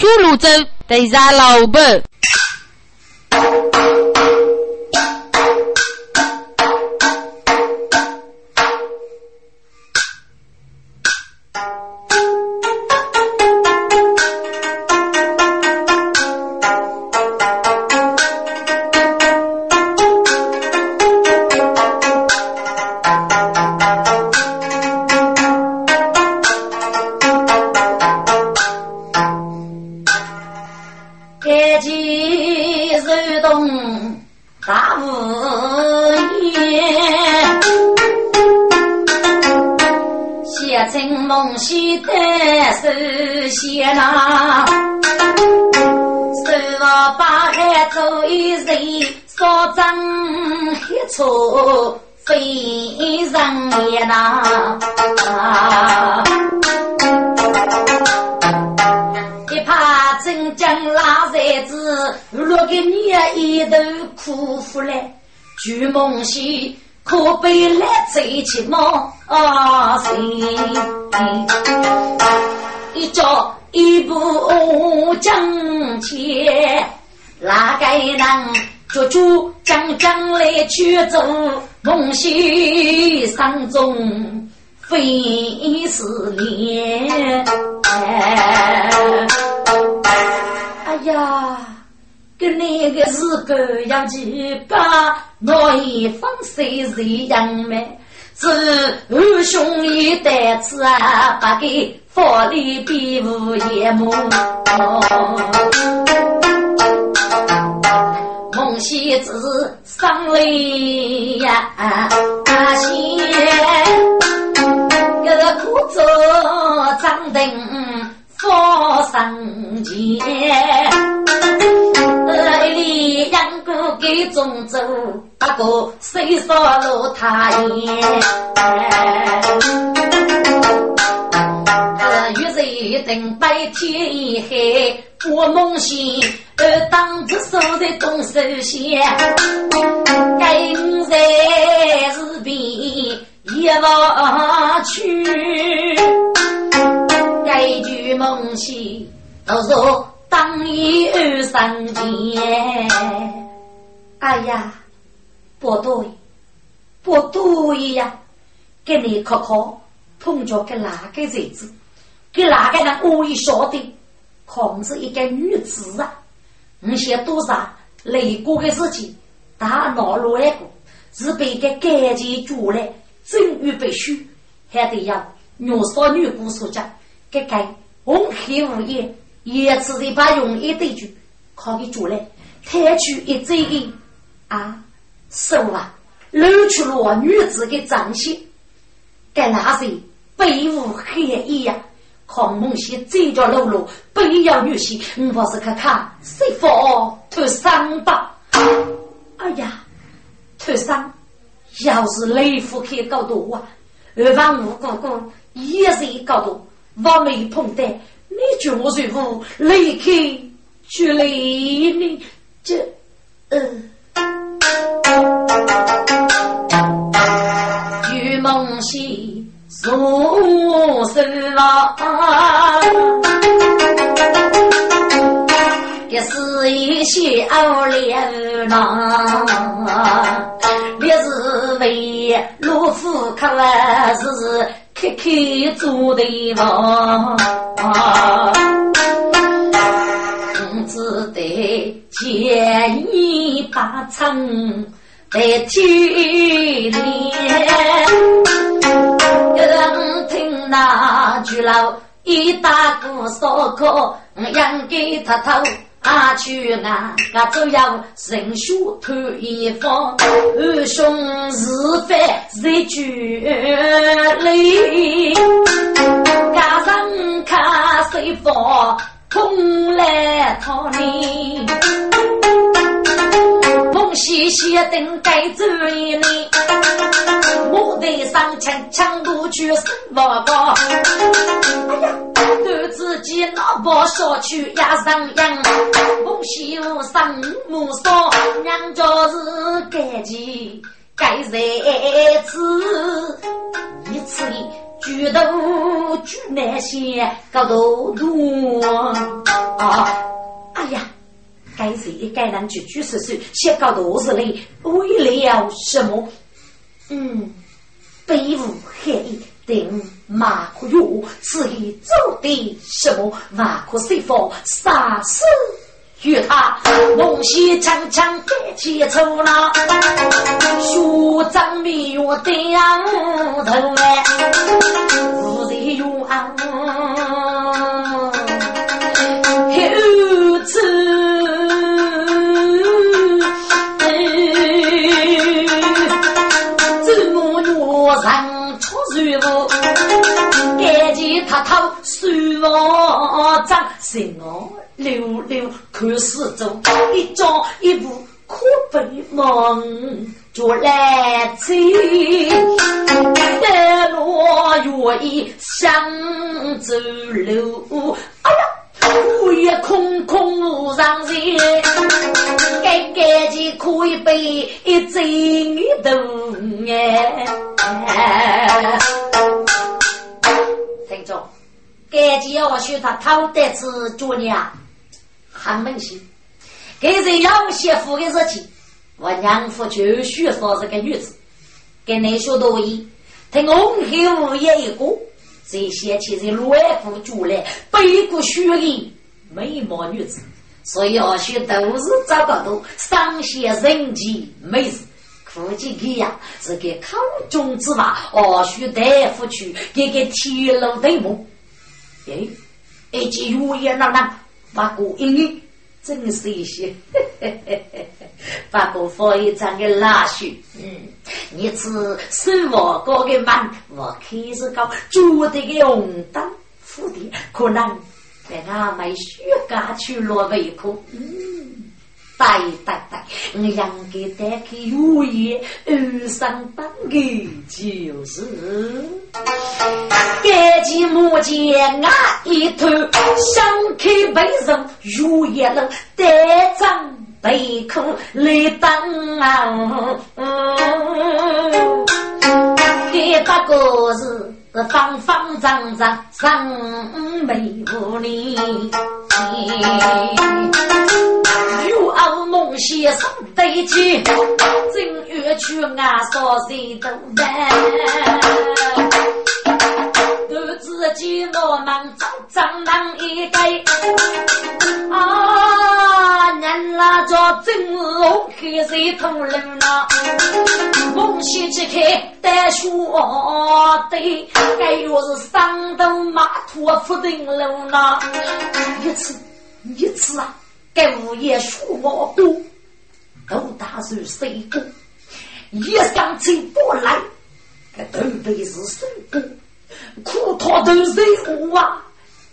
出泸州对梦兮山中飞思念。哎呀！跟那个是狗样几把，我一放谁谁样美，是二兄一代子啊，把给佛里比无眼目。梦西子上来呀，西个苦做张灯佛上前。一里杨过给中州，八哥谁说路太远？这雨水等白天黑，我梦醒，而当着手在东手线，该在是边一望去，该句梦醒都说。当一二三天，哎呀，不对，不对呀！给你考考，碰着个哪个日子？给哪个人故意说的？可是一个女子啊！你想多少累过的事情，大脑乱过，是被个感情住了，正预备须，还得要女少女姑所讲，给个红黑无言。一次的把用一对句考给主来，抬举一嘴一啊，手啊，露出了女子的长相，该那谁背无黑衣呀？看梦西嘴角露露，背要女性，我不是看看谁否脱伤吧？哎呀，脱伤，要是雷夫可以搞多啊，二房五哥哥也是一搞多，我没碰得。你叫我谁夫离开去离你这呃，溪入深了，也是一些熬脸呐，你是为老夫看来是。开开做的房，只得见你把城在天里，人听那句老一大哥说可养给他头。阿去啊，俺只要人血透一方，二兄是非日俱累，加上看水房，空来讨你。西西等该走一年，我得上前抢路去生娃娃。哎呀，对自己老婆说去压上养，我媳妇生母说娘家是该急该日子，一次举头举那些高头多啊！哎呀，该谁该人举举手手，写高头子里为了什么？嗯，背负黑衣定马可有，此意走的什么？万可随风杀死。与他梦西长长盖起头脑，学长迷月点头哎，不在远后就来走，带落月意向走路。哎呀，午夜空空无上人，该该的可以杯一整顿哎。听着，该就要学他偷得子做娘。很温馨，给人要媳妇的事情，我娘夫就需说这个女子，给你说多一，听红黑无言一个，这些其实乱夫主来，背过血的美貌女子，所以要学都是找个多上些人际美事，估计给呀是给口中之话，哦，学大夫去给给铁路对目，哎，一句语言那那。发过一年，真是一些，发过放一张的拉手，嗯，你是手我高的慢，我开始搞做的个红灯蝴蝶，可能在那买雪茄去落胃口，嗯。对对对，我养给带开如意二上当的就是，盖起木剑啊一头，想开背人如意楼，带张背口来当啊，给八个字。方方正正，上眉无里，有傲梦先生对起，正月去俺少谁都难。都自己我们找张郎一个啊，人那叫真龙黑色头人呐，梦醒起开带书的，该月是上头马途福登楼呐，一次一次啊，该物业数毛多，都打算谁过？一上车过来，该头背是谁过？苦讨都是我啊，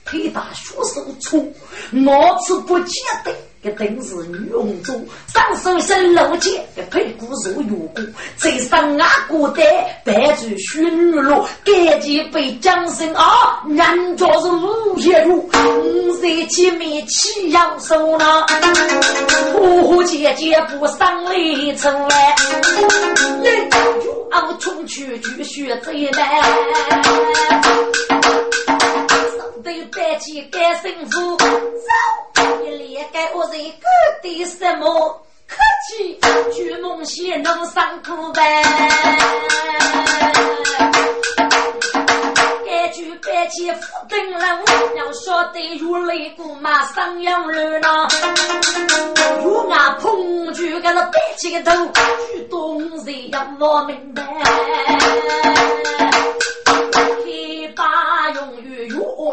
腿大学手粗，脑子不见得。个定是女红妆，上手身露肩，个屁股肉圆鼓，在上牙过带，白住雪女罗，赶紧被江生啊，人家是五叶路，五在前面起阳手呢，呼姐姐不上来出来，人就熬冲去去学这一来。对白起该幸福，走一连该我人各的什么客气，举梦先能上苦呗。该举白起福登人，要晓得如雷鼓马上扬人呐。如俺碰举个那白起个头，举东西要我明白。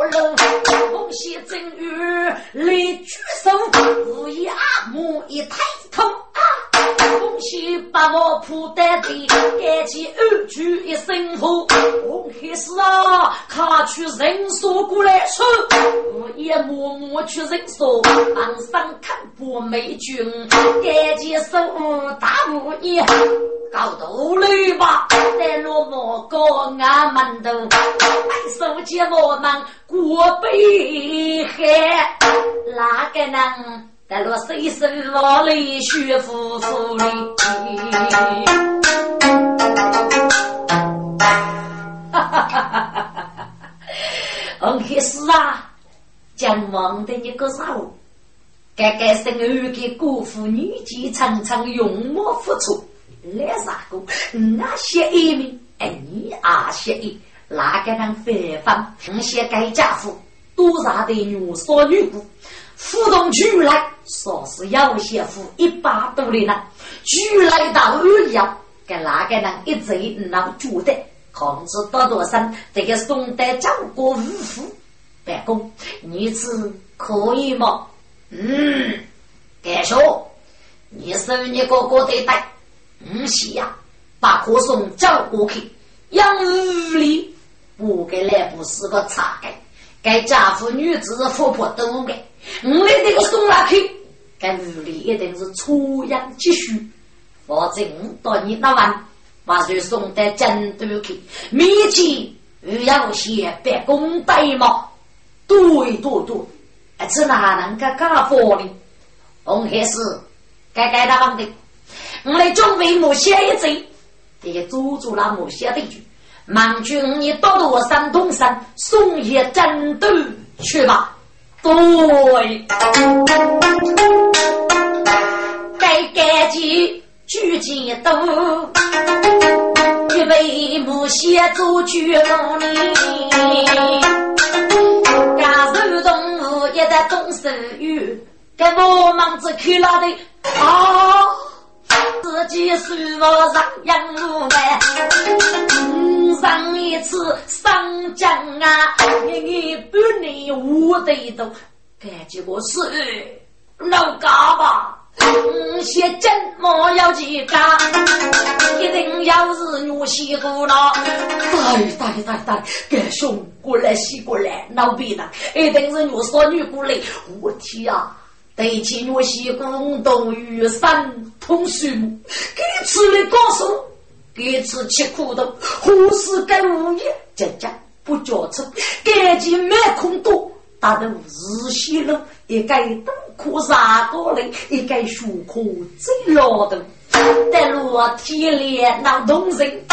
于月楼，红喜正月来举手，无一母一抬。头啊，红喜把我铺在地，赶紧二句一声呼，红喜是啊，他去人手过来说，我也默默去人说，岸上看不美军，赶紧收大无一。搞独立吧，在落寞过俺们都手接我们过北海，哪个能在落水深火里学夫妇哩？哈哈哈哈哈！红黑是啊，将忙的一个啥物？该该生儿给辜负女婿，常常用莫付出。来啥个？那些一名，哎，你啊些一，哪个能反方？那些该家父多大的女少女姑，互动出来，说是要先付一百多的呢。出来到二阳，给哪个人一贼能觉得控制多多少？这个宋代张国五夫办公，女子可以吗？嗯，该说你是你哥哥的带。嗯，是呀，把可送交过去，养屋里不给来不是个差的，该家父女子婆婆都给，我们这个送下去，该屋里一定是出养积蓄，否则我到你那晚把就送到京都去，面前要些办公代嘛，对对对，这哪能个干活呢？红黑是该该当的。我来准备某些一阵，得阻住了某些的句。忙君，你到了我山东山，送爷战斗去吧。对，该赶紧举剑刀，预备木屑做军功哩。家属动物也在动手语，该我忙子去哪里啊？自己舒服上养路呗，上一次上江啊，你半年我得都干几个事，老干吧，先真莫要去干，一定要是女媳妇了。对对对对，干兄过来洗过来，老别人一定是女少女过来，我天啊！对起我西宫东雨山通树木，给吃的高手，给吃吃苦头，何时该无业家家不交出，赶紧没空多，打的日西路，一个东苦三个人，一该学苦最老的，在落天里闹动人，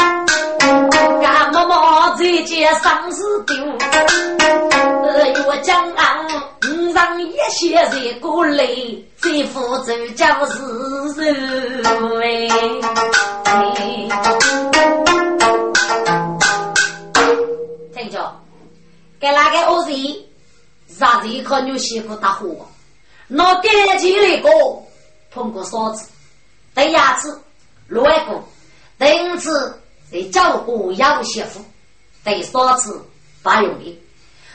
俺妈妈在家上事丢，越讲俺。五上一些人过来，在福州叫是人哎。听着，给那个恶人，让人靠牛媳妇打火，拿干净那个碰过嫂子，第二次乱过，第五次在照顾养媳妇，第三次不用的，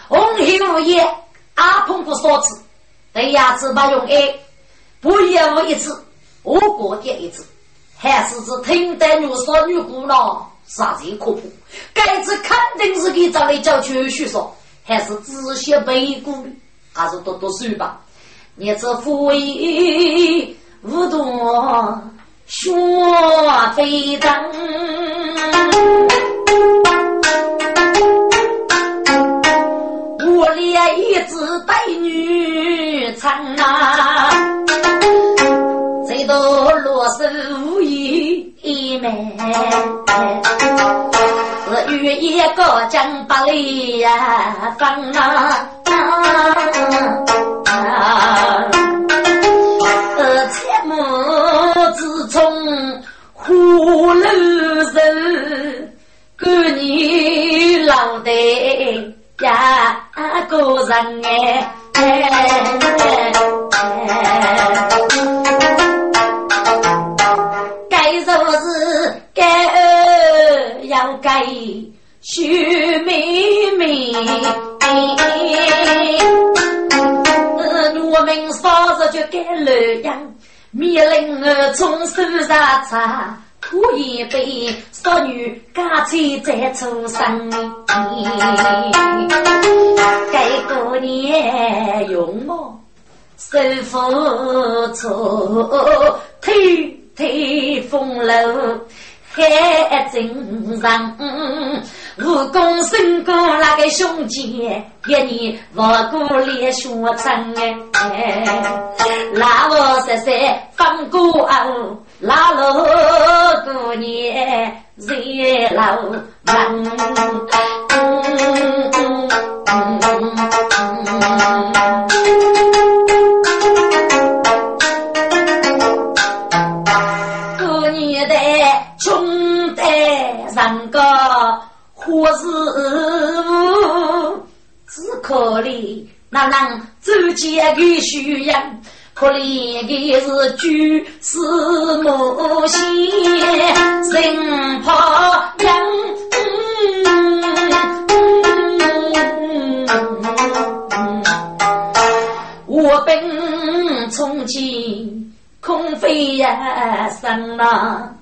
红黑无烟。阿碰过少次，对牙齿不用爱，不业务一次，我过点一次，还是只听得女少女姑娘啥子可怖？该次肯定是给找来叫去学说，还是仔细背过的，还是读读书吧。你这富裕无多学非等。我连一只带女唱啊，最多落手无一枚，是遇一个江八里呀，放啊，从虎楼人，管你老的。呀，个人哎，该说是该要该许妹妹，我们嫂子就该乐样，米令儿从手上擦。我一杯少女家财在出生，该过年用我手扶错，推推风楼还正常。武功胜过那个兄弟，一年我过连学成哎，那我十三放过后。拉罗过年热闹人。活是只可怜那能走街的需要。可怜的是举世母亲，人怕养。我本从前空飞呀生呐，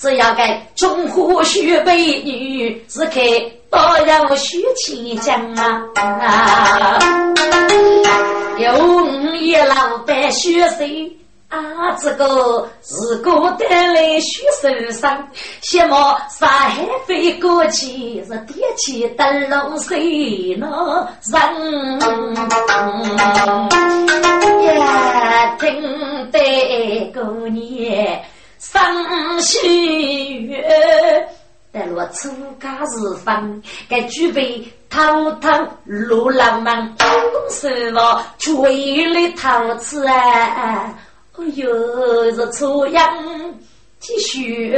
只要该中华许美女，是开都要许千江啊。有一老板血手啊，这个是个带来血手伤，羡慕上海飞过去是点起灯笼谁能人？呀，听得过年伤心月。在落初家时分，该具备滔滔如浪漫，公司我却为了陶瓷啊！哎呦，是初阳继续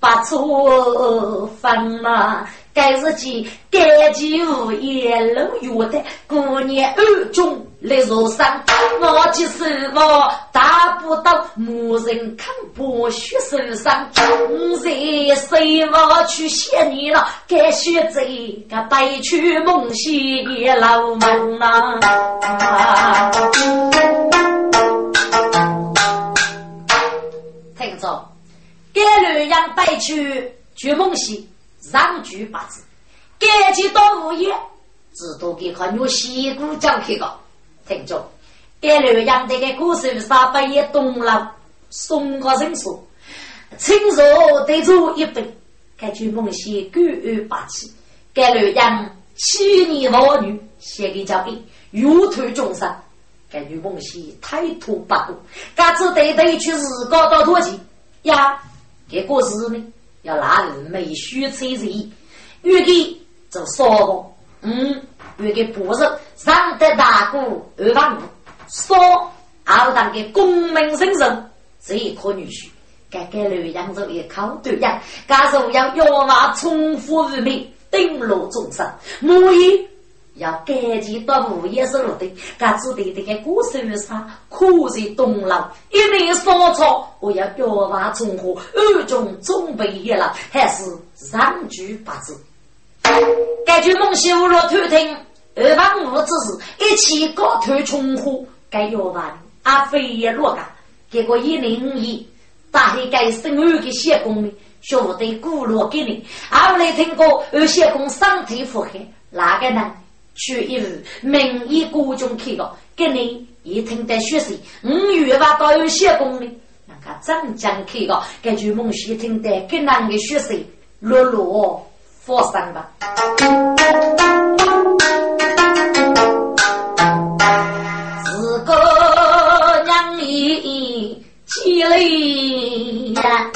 把错分嘛。该日记，该记无言冷月的过年暗中来入山，我即是我达不到无人看不血受伤，我在谁我去谢你了？该学这个白去梦西的老门呐！听着，该女人白去去梦西。上句八字，赶紧到物业，只多给看牛西姑讲去个，听着，给刘洋这个故事上半夜东了，送个人说，亲手对住一杯，感觉梦西感恩八气，给刘洋七年老女写给交给如图众生，感觉梦西太土不过，嘎子对对去日高到多钱呀？这个事呢？要拿人没虚吹人，预计就少个，嗯，预计不是上得大鼓二万五，少二当的功名声声，这一颗女婿，该给刘扬州一口对呀，该是要要马重复于民，顶落众生，母以。要赶紧到物业收的，该做的这个故事上苦在东楼，一年烧草，我要表娃从何二中准备一了，还是上句八字。该句梦西无若偷听，二房五之事，一起高头重合，该要完阿飞也落个，结果一零五一，大黑该生二个小工的，学不得古落给你，后来听过二小工身体负荷，哪个呢？去一日，明义国中开个，给你一听得学习，五月吧都有些功力，那个镇江开个，根据梦溪听得更难的学习，落落发生吧。自个娘里积累呀，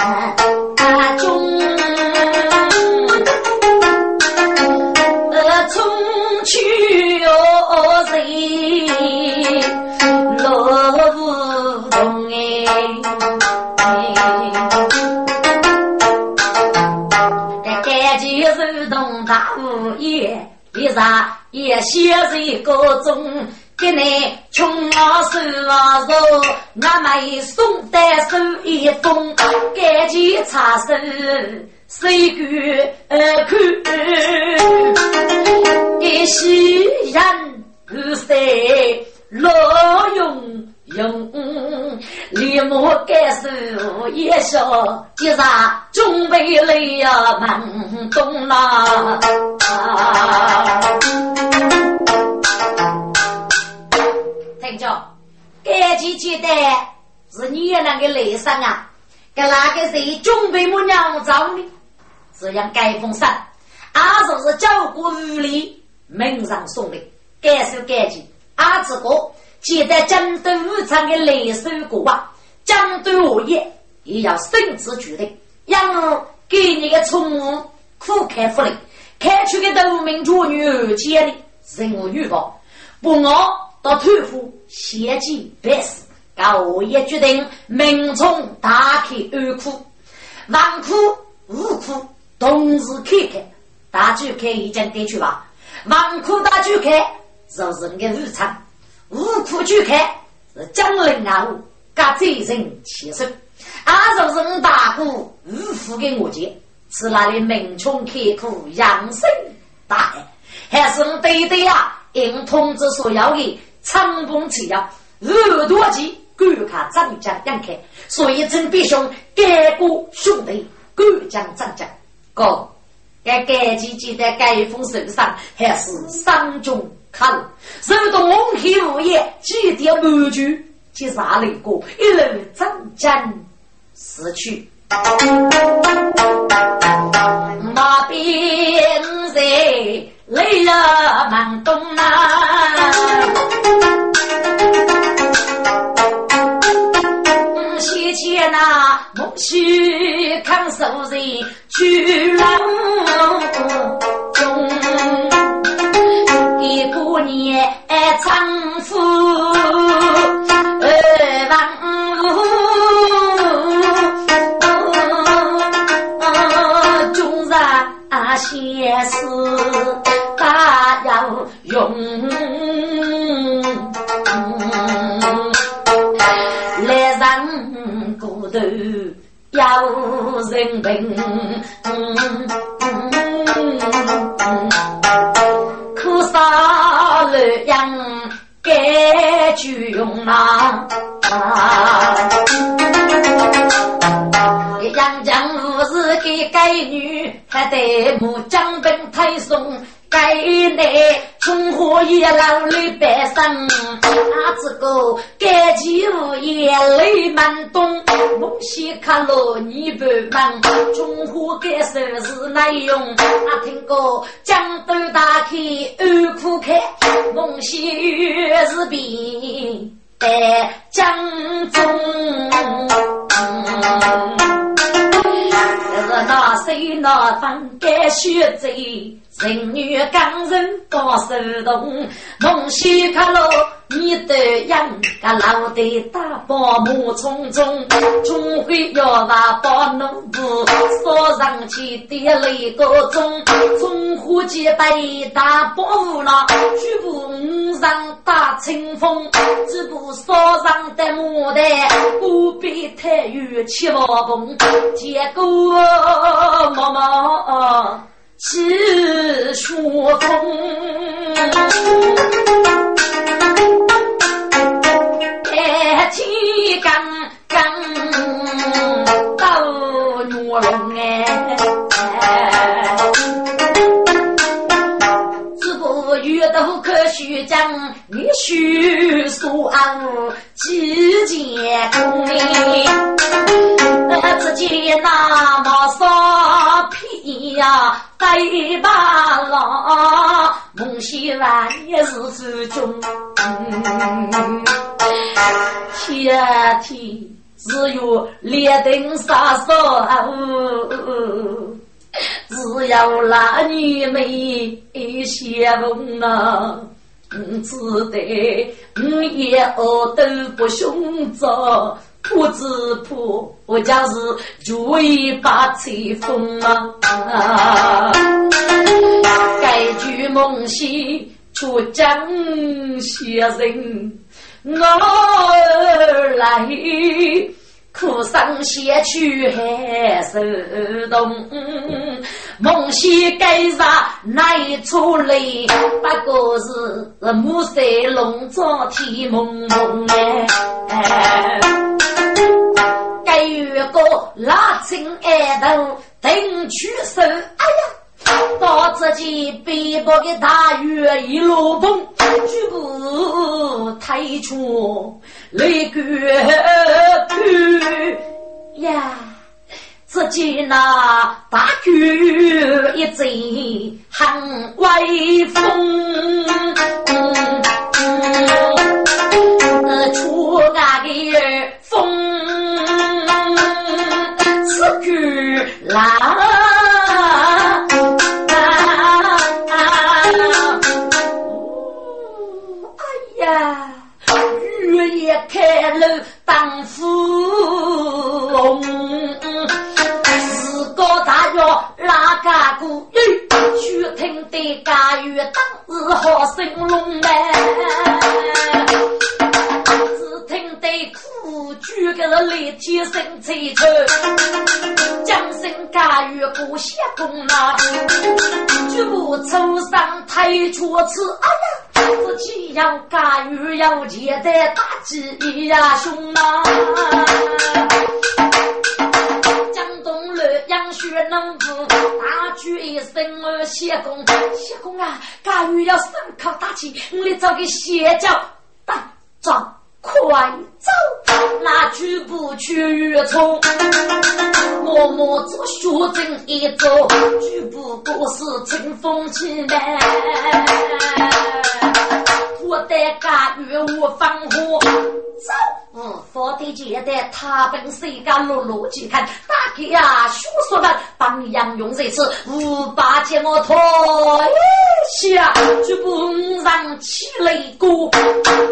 大物业，一啥也写在个中。给你穷啊瘦啊瘦，俺们送单手一封，赶紧插手。谁敢看？一夕人不谁老用用，立马改手一下，一场准备来呀门东啦。听着，赶紧记得是你那个雷声啊，给那个谁准备么娘找你？这样盖封山，阿叔是教过屋里门上送的，该收该记。阿子哥记得江都武昌的雷手过啊，江都物业也要深知决定，让给你个宠物苦开福利，开出个农民妇女二千的，任务预报，不我到头府先进办事。我也决定明冲打开二库、王库、武库同时开开。大举开已经得去吧？王库大举开就是那个日常，武库举开是江陵啊！各罪人起手，二十人大哥五付给我接，是那里明冲开苦养生大爱，还是我对对啊？应通知所要的长风吃药，耳朵急，赶看张家杨开，所以陈必兄干过兄弟，赶将张家哥，该该几记在该封手上还是伤中看，受到蒙黑无业，几点满句。去杀雷过，一路真真死去。马鞭在雷了满东啊，西前那木须看手人去郎中，一过年长夫。是大要用来人骨头要人命，可杀了羊该就用啊！杨江武是给该女，还得木将兵推送。该内从何也老里百姓，啊这个该起物也泪满东，梦西看罗你不忙，从何该手是难用，阿听过江都打开二苦开，梦西是病在江中。那谁那方该学走？人女刚人高手动，梦西卡罗你的样，个老的大包木匆匆，终会要把包农夫说上去的那个钟，从火几百大包屋那，举步上打清风，只不烧上的牡丹，不必太远七宝棚，结果妈妈。是说风，天刚刚到月龙哎，不可须讲，你须说几件功哎，只见那么少皮呀。白马郎，孟西万也是手中。天天只有列等杀手，只要那女美相逢啊，只得我也饿都不凶着。不知破，我就是注意把吹风啊！该句梦戏出江先人，我来苦上先去还手动，梦戏该啥哪出来？不过是暮色笼罩天蒙蒙哎。该有个拉青爱头定取手，哎呀，到自己背包的大雨一路风，举步抬出雷个去呀，自己那大雨一阵很威风，呃，出俺的风。啦，开路当富翁，自个大要拉家姑，须听得家园当日好生龙嘞。举个雷天生财出，将身家与不下功劳，举步走上太出次，哎呀，自己要家与要钱的大吉呀凶啊！江东路杨雪能不大举一声儿谢公，谢公啊，家与要身靠大气，你找个歇脚打仗。快走！那举步去越冲，默默做学正一走，举不过是清风起来。我的家园我放火，走！嗯，佛的姐的他本是一个落落几看，大哥呀，叔叔们帮杨勇这次五把剑我拖下，举步上起雷鼓，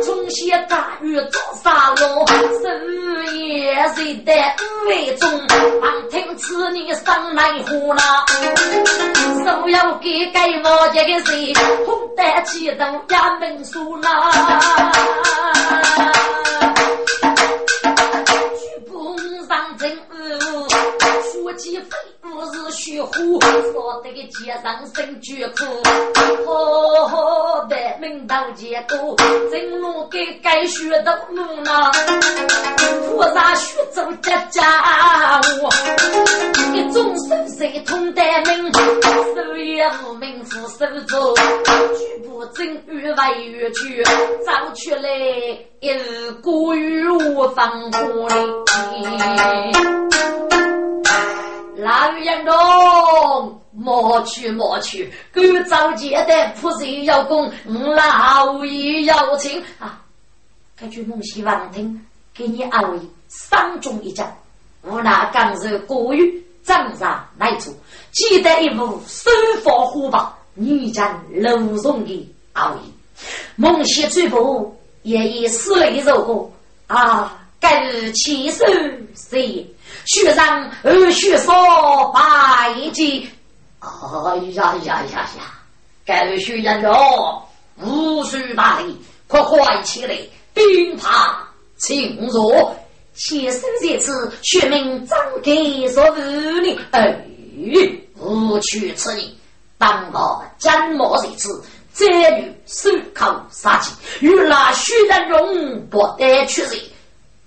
从些大雨做沙罗，深夜睡在屋外中，旁听此女上来呼啦，所有给给我一个谁，红得起头也门书。啦，说起飞不是虚虎，说得个街上生绝苦，好的门道结构，正路给该学的路呢，菩萨学走家家务，一种手谁通得明，手也无名副手做，举步正越外越去，走出来一个与我放火里。老杨东，莫去莫去，够早结的菩萨要供，老爷要请啊！根据孟希望听，给你二位三中一讲，无那刚柔过于张上来做，记得一副收放火把，女将楼中的二位，孟希最后也以死泪如过啊！该日起手谁？学上二学说拜祭，哎呀呀呀呀！该学人哟，无需大礼，快快起来，兵法请坐。先生这次学名张给所无礼，哎，无取此人，当我斩毛这次，这女手口杀气，与那徐人荣不得取人，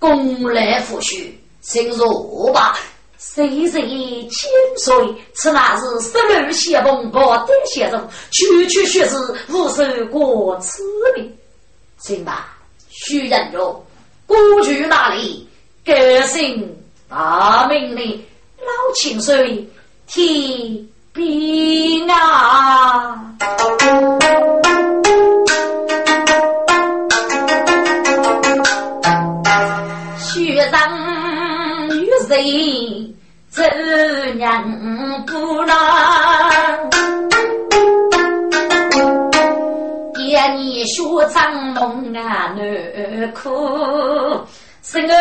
功来复续。请坐吧，岁岁千岁，此乃是十六邪风不得先生，区区学士无受过此命。行吧，徐仁荣，过去那里？革新大名的老清水提兵啊！走娘不郎？一年学长梦啊难苦，生儿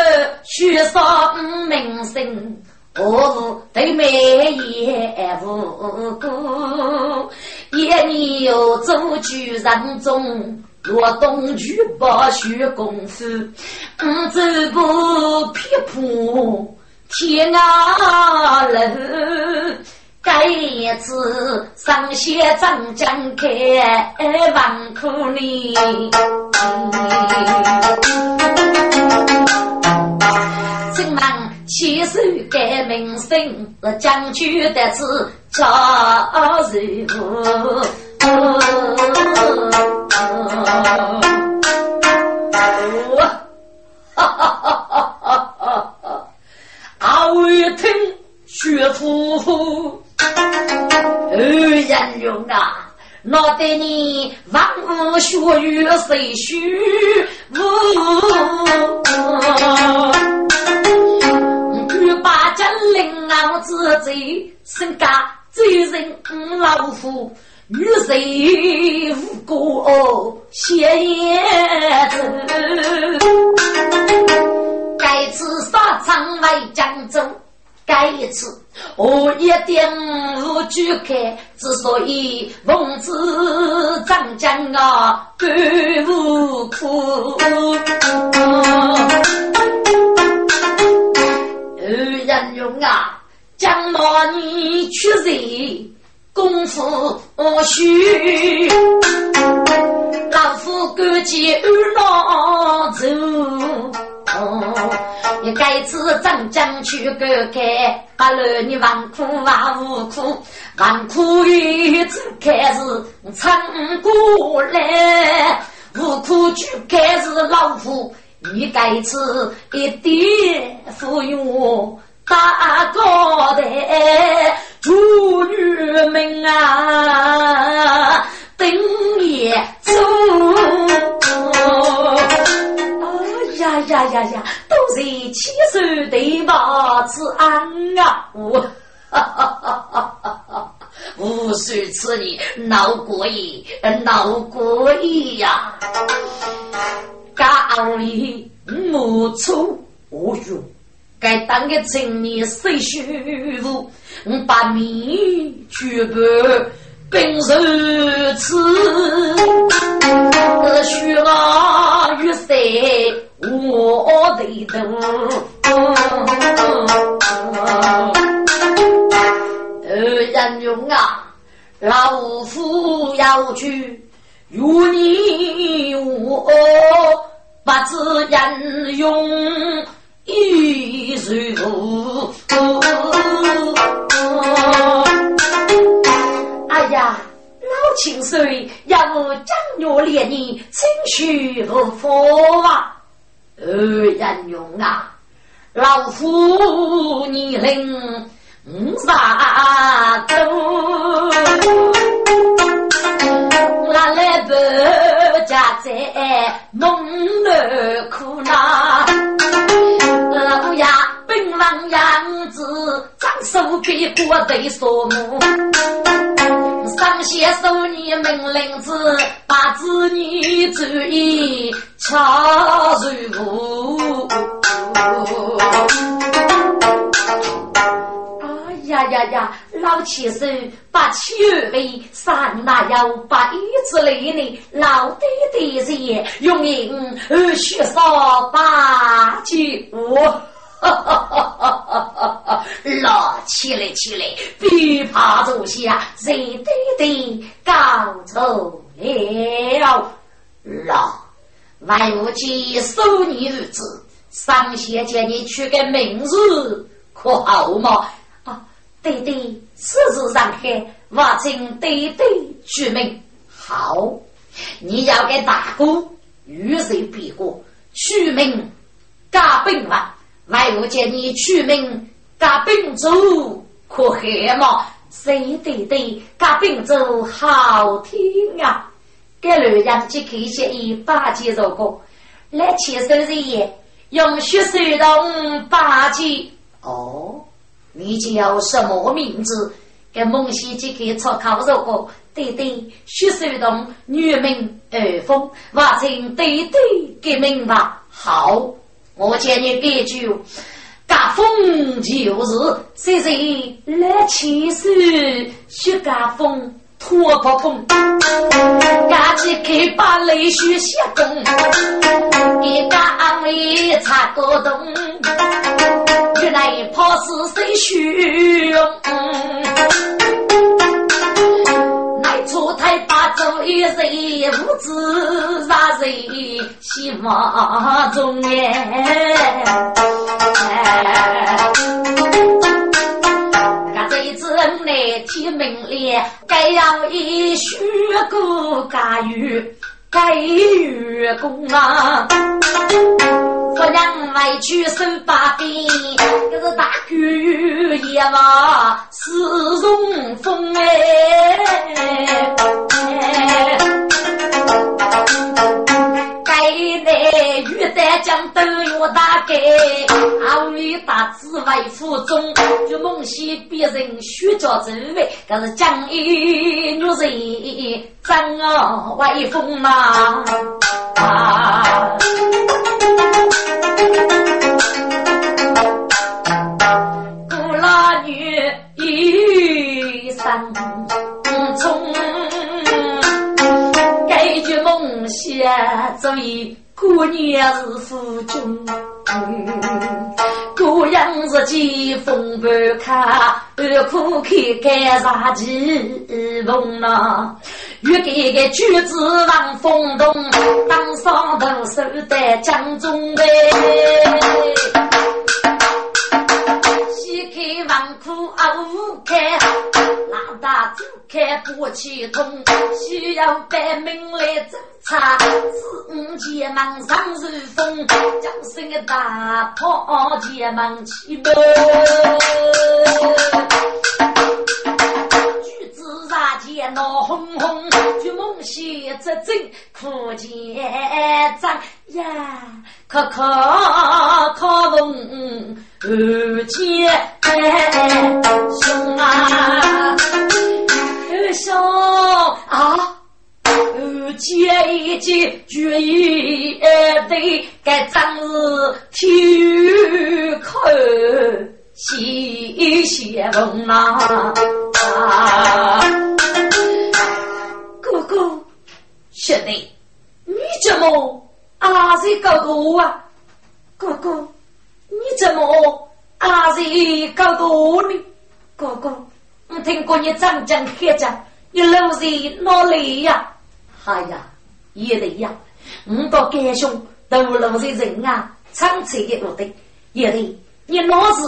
学少名声，我对妹也无辜。一年又做局长中。若东去不学功夫，五走步撇步天涯路。该一次上写张江开万苦里，正忙牵手改名声，将军得字叫人，虚无？欲把真灵熬自贼，身家罪人老夫。与谁无辜先走？该次沙场为江州，该一次我一点无惧开，之所以奉旨张江啊，夫虚，老夫赶紧二郎走。你该次张将去隔开，把儿女万苦万无苦，万苦与子开始撑过来，无苦就开始老夫。你该次一点富裕。大哥的祝女们啊，等也走。哎呀呀呀呀，都是七岁的马子安啊！我哈哈哈哈哈哈！无数次你闹过意，闹过意呀！高一没错，哦哟。该当个青年谁舒服？我把命全部并如此，需要玉山我的头。二人勇啊，老夫要去与你我不知人勇。一岁夫，哎呀，老清水要张月连你清虚如佛啊！二人勇啊，老夫你领五杀走，俺来不家在梦里苦恼。老呀，本王样子，长手比过对说母，上写手你命令子，把子女注意敲入哎呀呀呀，老七手把七二位三哪有把一子累呢？老爹爹是用银二血烧八九。哈哈哈哈哈哈！老起来起来，别怕坐下，谁对对告走了。老外务记收你儿子，上仙叫你取个名字，可好嘛？对对，此事上开，我请对对取名。好，你要给大哥与谁比过？取名加本王。外务见你取名加宾州可好嘛？谁对对，加宾州好听啊！给老人就可以写一八级如果来签收人也用血水动八级哦。你叫什么名字？给孟西就可以抄考如果对对，血手动女名二凤，完成对对给名吧。好。我见你这句，嘎风就是谁谁来牵手，学嘎风拖不风，嘎起开把泪水下公，一安慰擦个洞，原来怕是谁凶。出台把走一人，无知杀人希望中哎。俺这一次来提名了，该要一许个干预。该员工啊，不让外去收把兵，这是大官也嘛是荣风哎。该来玉带将都要打开，阿弥大紫外府中，就梦西别人虚假之位，可是江一女人真啊威风嘛！古姑娘是夫君。姑娘日记风不开，二苦开干啥几风呐？欲给个举子望风动，当上头手戴江中杯。西开王库啊五开，老大走开不气通，需要百名来侦查。四五结忙上如风，将身个大炮结忙起步。见闹哄哄，举梦写这真可见张呀，可可可动二姐兄啊，兄啊，二姐一见决意对该张日体育课喜写梦啊。哥哥，兄弟，你怎么啊是哥哥啊？哥哥，你怎么啊是哥哥呢？哥哥，我听过你长江黑着，你老是哪里呀？哎呀，也得呀，我到街上都老是人啊，长车的路的，也得你老是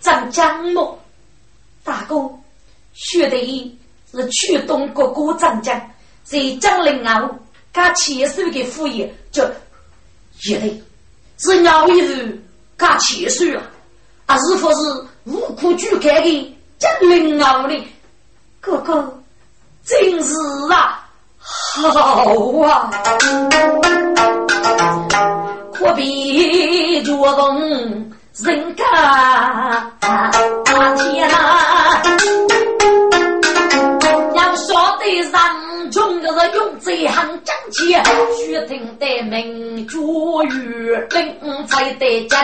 长江么？大哥，兄弟。是驱动各个长江，在江陵啊，干牵手的副业叫一类，是鸟一日干牵手啊，啊，是否是无可拒开的江陵啊的哥哥，真是啊，好啊，可比绝动人家天用这行正气，须听得名绝语，令才得正。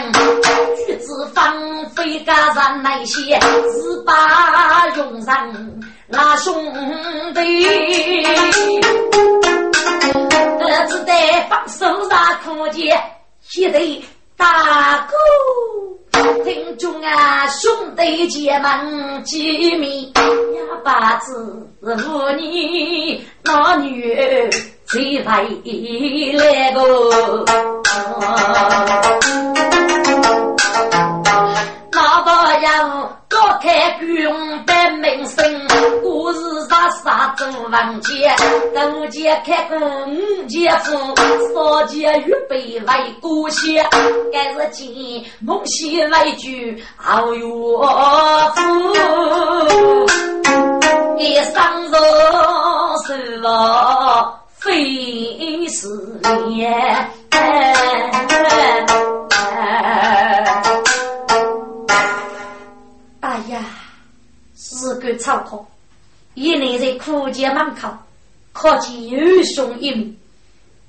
举子放飞个人那些，是把用上那兄弟，只 得放手上苦见，一对大哥。听众啊，兄弟姐妹见面，呀把子妇女那女最回来个。那个要高开军的名声，我是啥啥做王杰，东杰开过五杰夫，少杰预备为故乡，该是见梦西来句好岳父，一生若是我非是年。是个草寇，一年在苦街门口，可见有兄一名。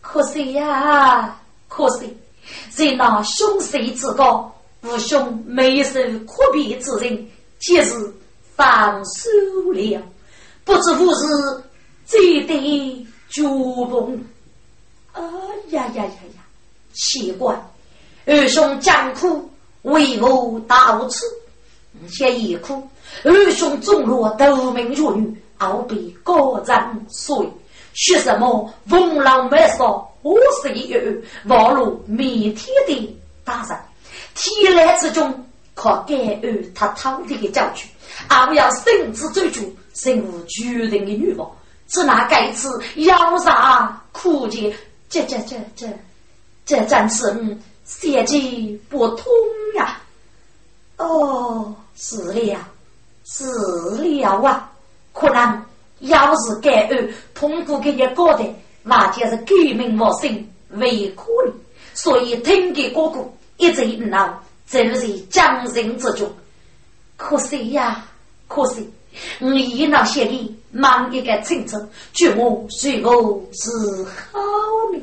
可惜呀，可惜，在那凶谁之高，无兄没受可别之人，皆是放手了。不知何时再得绝梦。哎呀呀呀呀！奇怪，二兄讲苦为我到此。先一哭，二兄中落夺名弱女，傲被高人碎。说什么风浪没少，我是一，望入弥天的大人。天来之中，可感恩他偷的的教训，而要生之追逐，身无巨人的女王，只拿该次要啥苦尽？这这这这这真是邪气不通呀！哦。是了，治疗啊！可能要是该案通过给你搞的，那就是革命我生为可能。所以听给哥哥一直闹，走入江人之中。可惜呀，可惜，你那些里忙一个清楚，就我随我是好呢。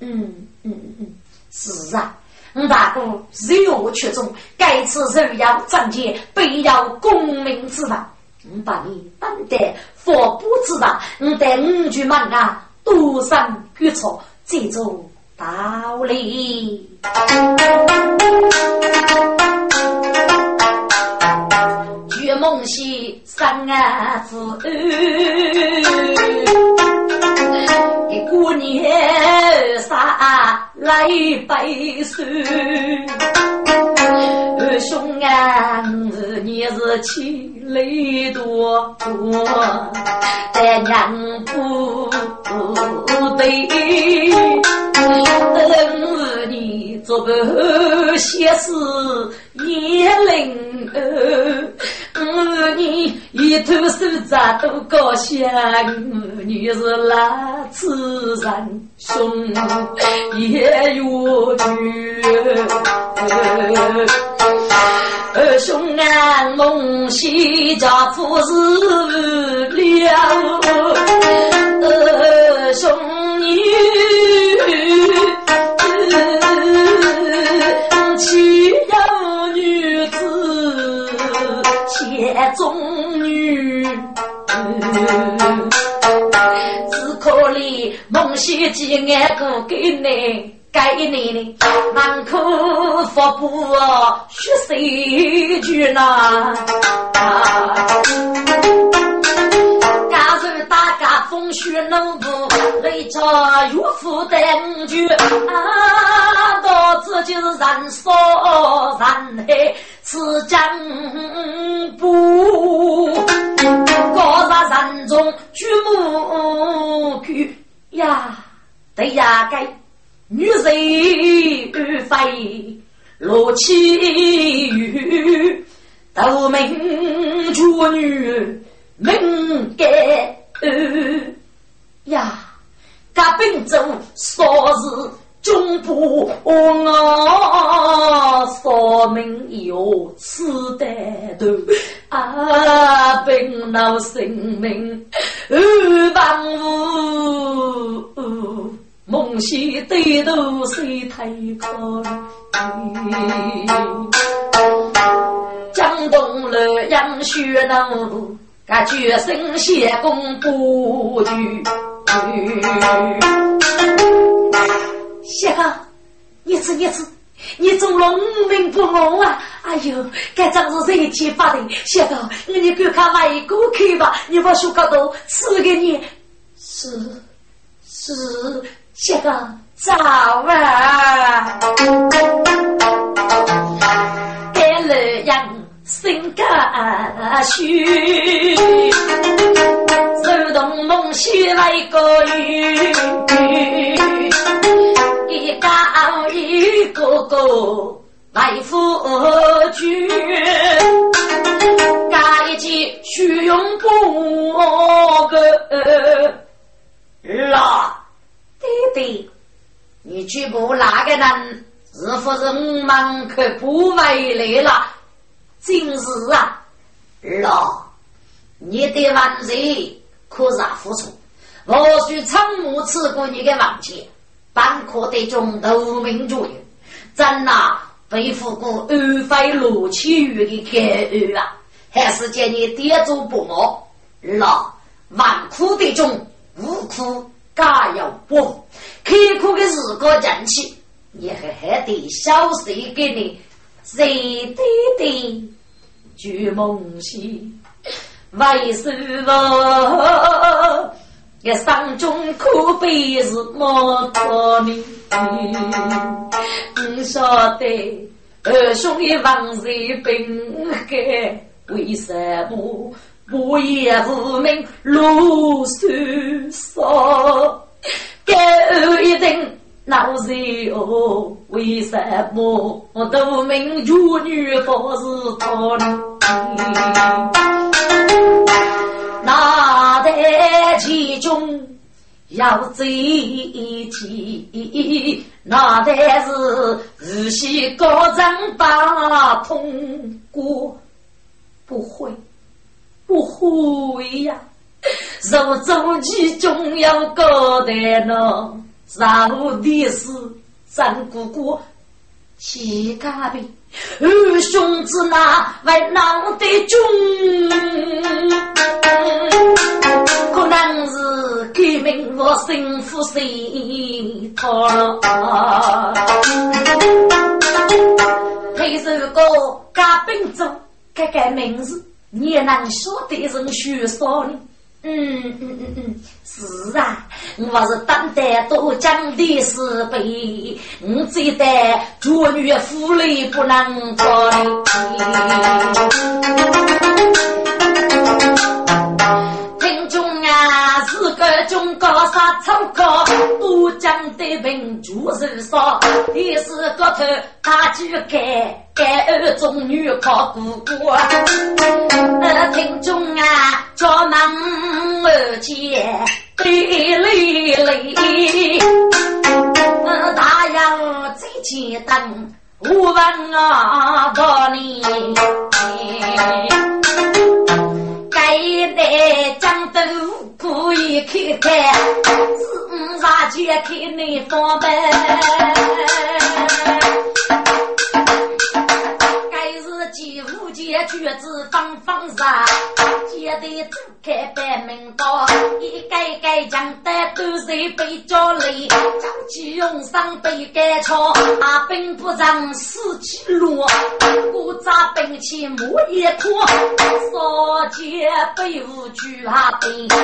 嗯嗯嗯，是啊，我大哥热血中，该次人要仗剑，必要功名之王。我把你当得佛不之道，我带五句门啊，独上绝错，这种道理。月梦西山啊子，一过年三来背书。二兄啊，你是气累多多，咱娘不对，你做个些事也灵儿。我你一头手扎都高兴，你是哪次人兄也有。二兄啊，梦西家父是了，二兄女妾中女。只可怜梦西几眼不给你。该一年呢，满口发布血水句呐。大家风雪能不雷着岳父的句啊，到此就是燃烧燃黑是江不高山山中举目去呀，对呀该。女人欲飞，罗绮玉，斗名绝女名 呀！甲兵州说是中部我说明有此得头啊，兵老性命万物。梦溪对头谁太可江东洛阳血浓，感觉身先功不惧。谢哥，你吃你吃，你总农民不忙啊！哎呦，该仗是人间发的。谢哥，你给看买一个去吧，你把书搞到赐给你。是是。这个早啊，心肝虚，手动梦西来个雨，一高一个个来夫君，加一句虚荣不个啦。弟弟，你去不那个人是不是我们可不回来了？今日啊，老，你的万岁可是付出，我许长母赐过你的王钱，半可得中头名主人，真呐背负过安徽罗启宇的天恩啊，还是见你爹祖不毛，老万苦的中无苦。加油！不刻苦的日过进去，你还还得小谁给你？谁的的剧梦戏？为什么？一生中苦悲是莫可名？你晓得二兄一往日本海，为什么？我也无名如山烧，该一定闹热哦。为什么我都名绝女不是他呢？那在其中要走一，那才是日系高人把通过。不会，不会呀！肉中其中要高的呢，上的是三姑姑，七家的二兄子那为闹得中，可能是革命我幸福谁讨了？配首歌加兵中。改改名字，你能说得人学说呢？嗯嗯嗯嗯，是啊，我是当代都讲的是非，我记得做女妇女不能做。高杀草高，都讲的文就是说，你是个头大举开。该儿中女靠姑姑，呃，听众啊，叫门儿姐对累累，呃，大洋在前等，我问啊，到你，该得江都可以开开，自然解开你方便。橘子放放上，接得走开百门道，一盖盖将的都是被着累，着急用上被盖抄，阿兵不让死起落，古扎兵器木一颗，少见被无惧阿兵，走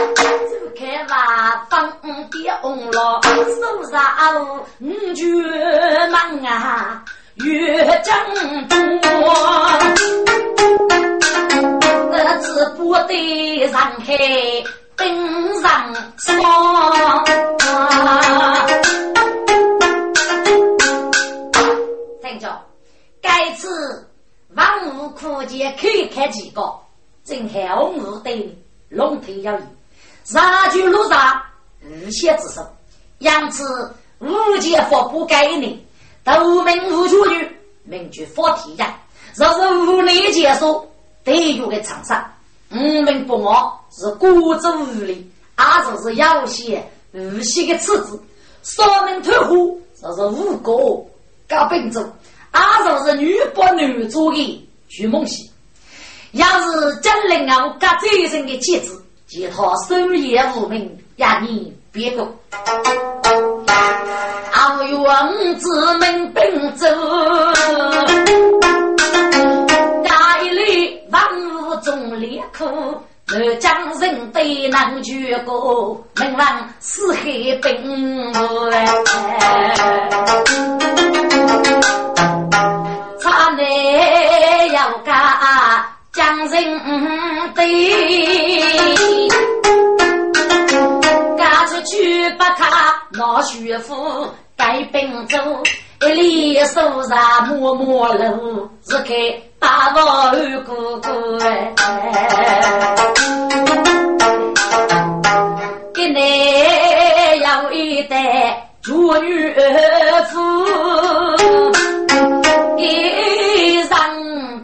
开瓦放的红了，手上五卷忙啊。越正多，日子不得上海登上霜。听着，该次万物可见，可以看几个，正好我对龙头要义，杀去路上无限之手，因此无间佛不该你。无名无处女，名句佛体呀！若是无力结束，得有个长沙。五名不毛是孤舟无力，二就是有些无锡的次子。少名退货，这是五个搞并州，二就是女不女做的徐梦溪。要是金陵啊，我这一生的妻子，其他守夜无名，呀你别过。好勇子们并走，家里万物中列苦，南疆人对难绝过，门王四海兵，差内要干将人对。他拿学府盖宾州，一里手上摸摸路，是开大王二哥哥哎，给你要一代祝女夫，一上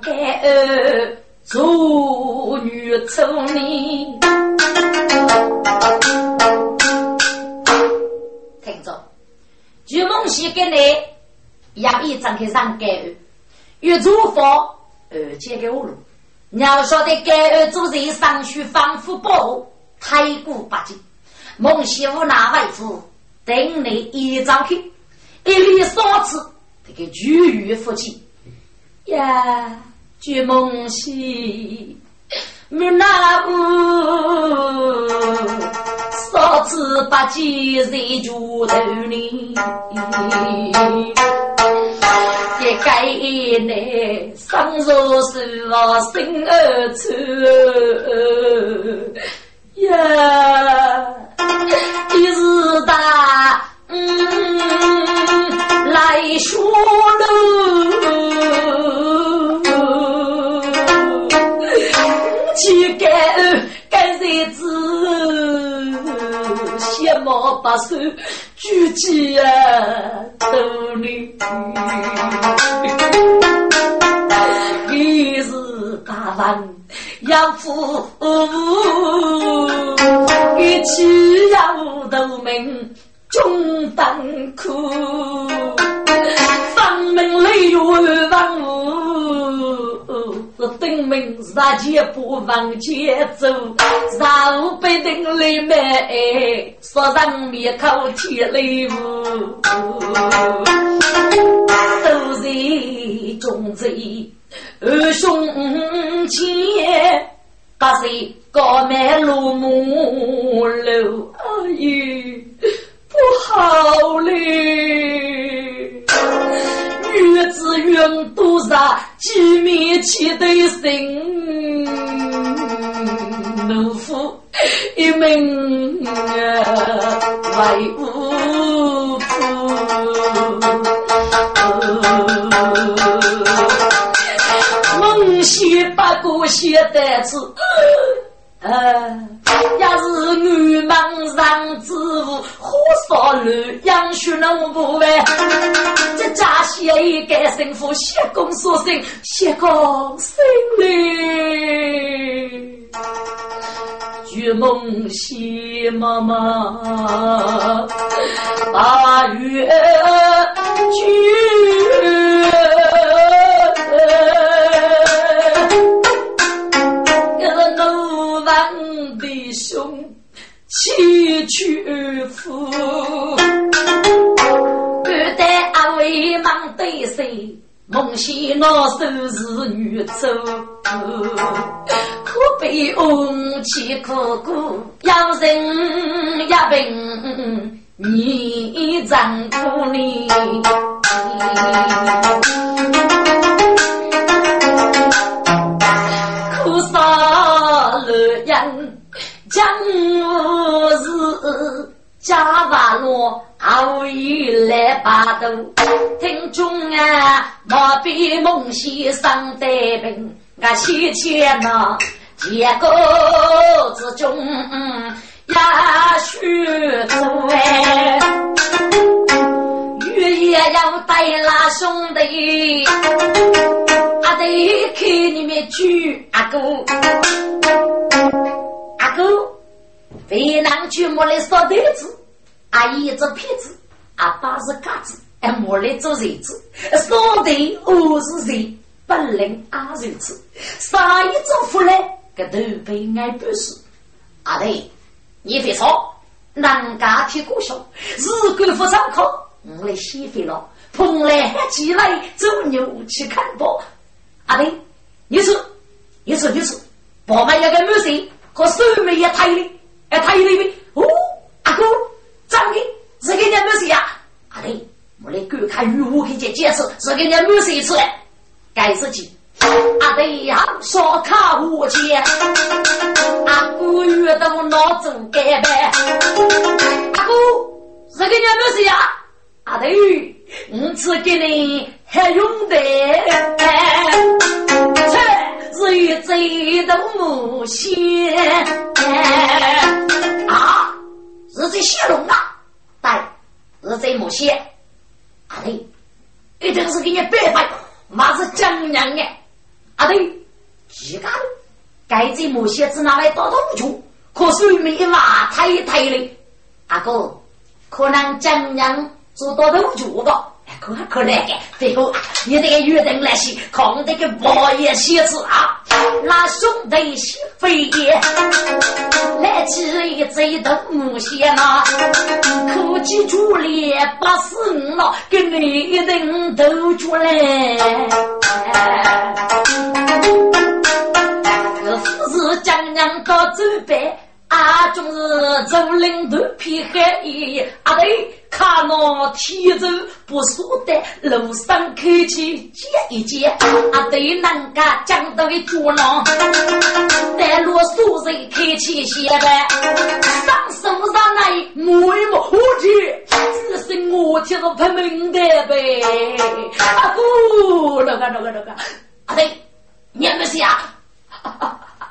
盖儿祝女丑你。徐梦溪给你要一张开上盖儿，越祝福而且给我路。你要晓得盖儿做人上去防腐保太过不敬。梦溪无那外父等你一张去，一粒三次这个巨鱼福气呀，徐梦溪。没那屋，少子八戒在猪头里，一该呢，上若是我生儿出呀，一日大，嗯，来说喽。去干干日子，羡慕我把手举起啊，斗你。你是大王要父一起要斗名中当苦，方门里有万物。登门杀劫不往前走，杀无被登里面，说上面口铁雷舞，都是中贼二兄前，把谁高满路木楼，哎呦，不好嘞！月子云多杀，几面起对心，奴夫一命为无辜，梦西八个写得字。呃，要是女忙上之物，火烧乱，养血能不完？这家写一个幸福，写公所生，写公生哩。举梦西妈妈，八月举。兄七去夫，不待阿伟忙对谁？梦醒那手是女走，可悲翁妻苦苦，要人要病，你怎苦呢？将我是加瓦罗，后一来把头，听中啊，莫比梦先生得病，我七千呐，结果之中也许做哎，月夜要带那兄弟，阿得看你们举阿哥。哥，为难去莫来烧豆子，阿姨做骗子，阿爸是嘎子，哎莫来做日子，烧豆我是人，不能阿如此，啥一种福来，个都被爱不死。阿弟，你别说，人家听故乡，日干不上课，我来洗肥了，蓬莱起来走牛去看报。阿弟，你说，你说，你说，爸妈要个没事。和手妹也抬的，哎抬的呗！哦，阿哥，长的，是给人家没事呀？阿弟，我来观看与我去见解释，是给人家没事一次嘞。该事情，阿弟呀，少看我钱，阿哥遇到脑子改呗。阿哥，是给人家没事呀？阿弟，我只给你还用的。最最的母仙啊，是这谢龙啊，对，是这母仙，阿对，一定是给你白发，妈是江娘的，阿对，几个该这母仙子拿来打头球，可是没马太太的，阿哥，可能江娘做打头球吧。可可那个，最后你这个约定来写，看这个包也写字啊，那兄弟是飞也，来起一嘴的木线呐，可记住了八十五了，给你一定都出来。这四是江娘到走北。啊，总是走领头偏黑衣，阿对，看那天走不输的，路上客气接一接，阿对，人家讲到的猪囊，带路素人开起些呗，上手上来摸一摸，我去，只是我听个不明的呗，阿姑，那个那个那个，阿对，你们是呀？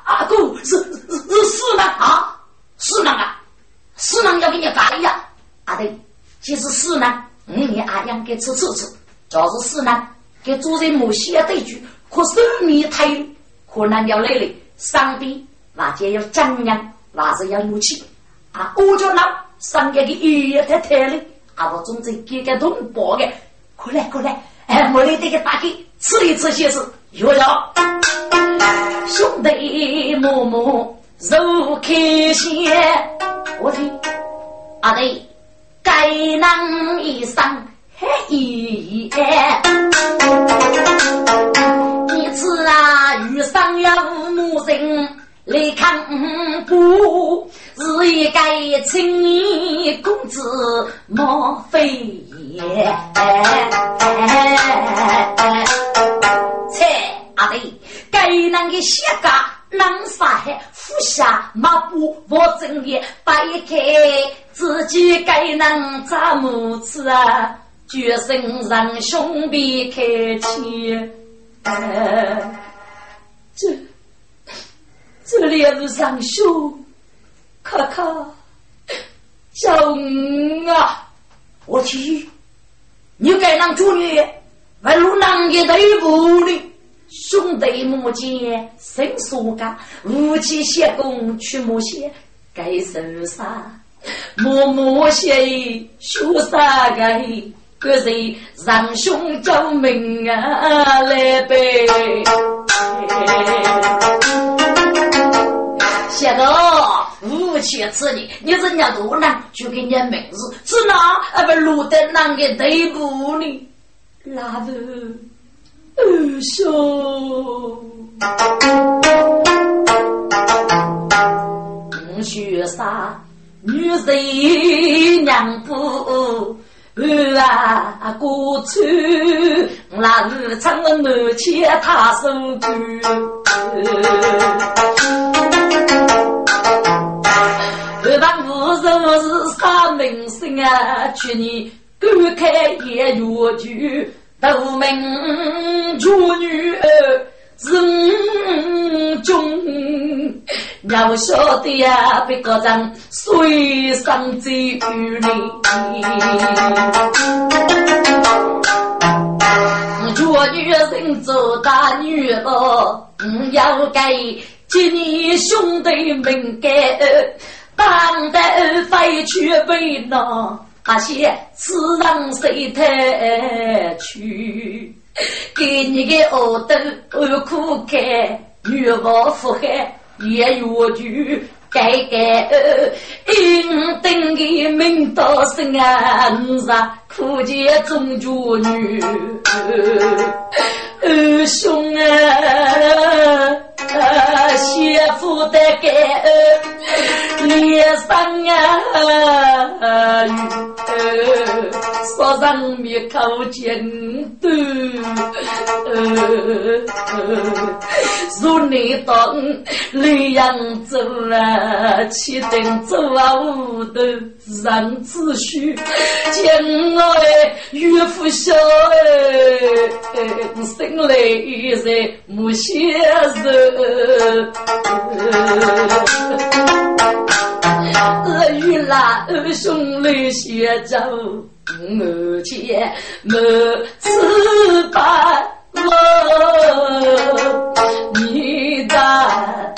阿姑是是是是呢啊，是呢啊，是呢要给你改呀，娘给吃吃吃，就是死呢，给主人母血对句，可手面太可能要累累，上边那就要张扬，那是要怒气啊！我就拿上个的爷爷太太了，啊！我总之给个同胞的，过来过来，哎，我来这个打开吃一吃些是有了，兄弟默默肉开先，我听啊对。该能一生黑一夜，一次啊遇上了母人来看顾，是一个青年公子莫非也？切阿弟，该能的写家。南沙海，俯下马步，我正业摆开，自己该能咋么子啊？决心让兄弟开启。这这两上兄，看看，叫啊！我去，你该当主女，问路南的队部里。兄弟母间生疏干，夫妻相公去莫歇，该受杀。默默协议修杀该，个人让兄救命啊来呗。谢哥，夫妻之年，你人家多难，就给你名字，是哪啊不落得哪个地步呢？那个。二兄，五雪山女人娘不二啊，过去那日长门前他守住，二房夫人是啥名声啊？去年赶开夜月剧。斗名处女儿人中，要晓得呀，别个人水上最雨里。做女人做大女儿，要给今年兄弟们给当得飞去为难。那些自让谁太去？给你个耳朵耳苦开，欲望腹海也有句，改改应等的命到生啊，啥苦见中主女二兄啊，媳妇的改脸上啊。说上面口尖端，如你当李阳走啊，七等走啊，五头上子虚，将哎，岳父笑哎，生来在母先生，二玉老兄来协助，母亲母慈悲。你的儿。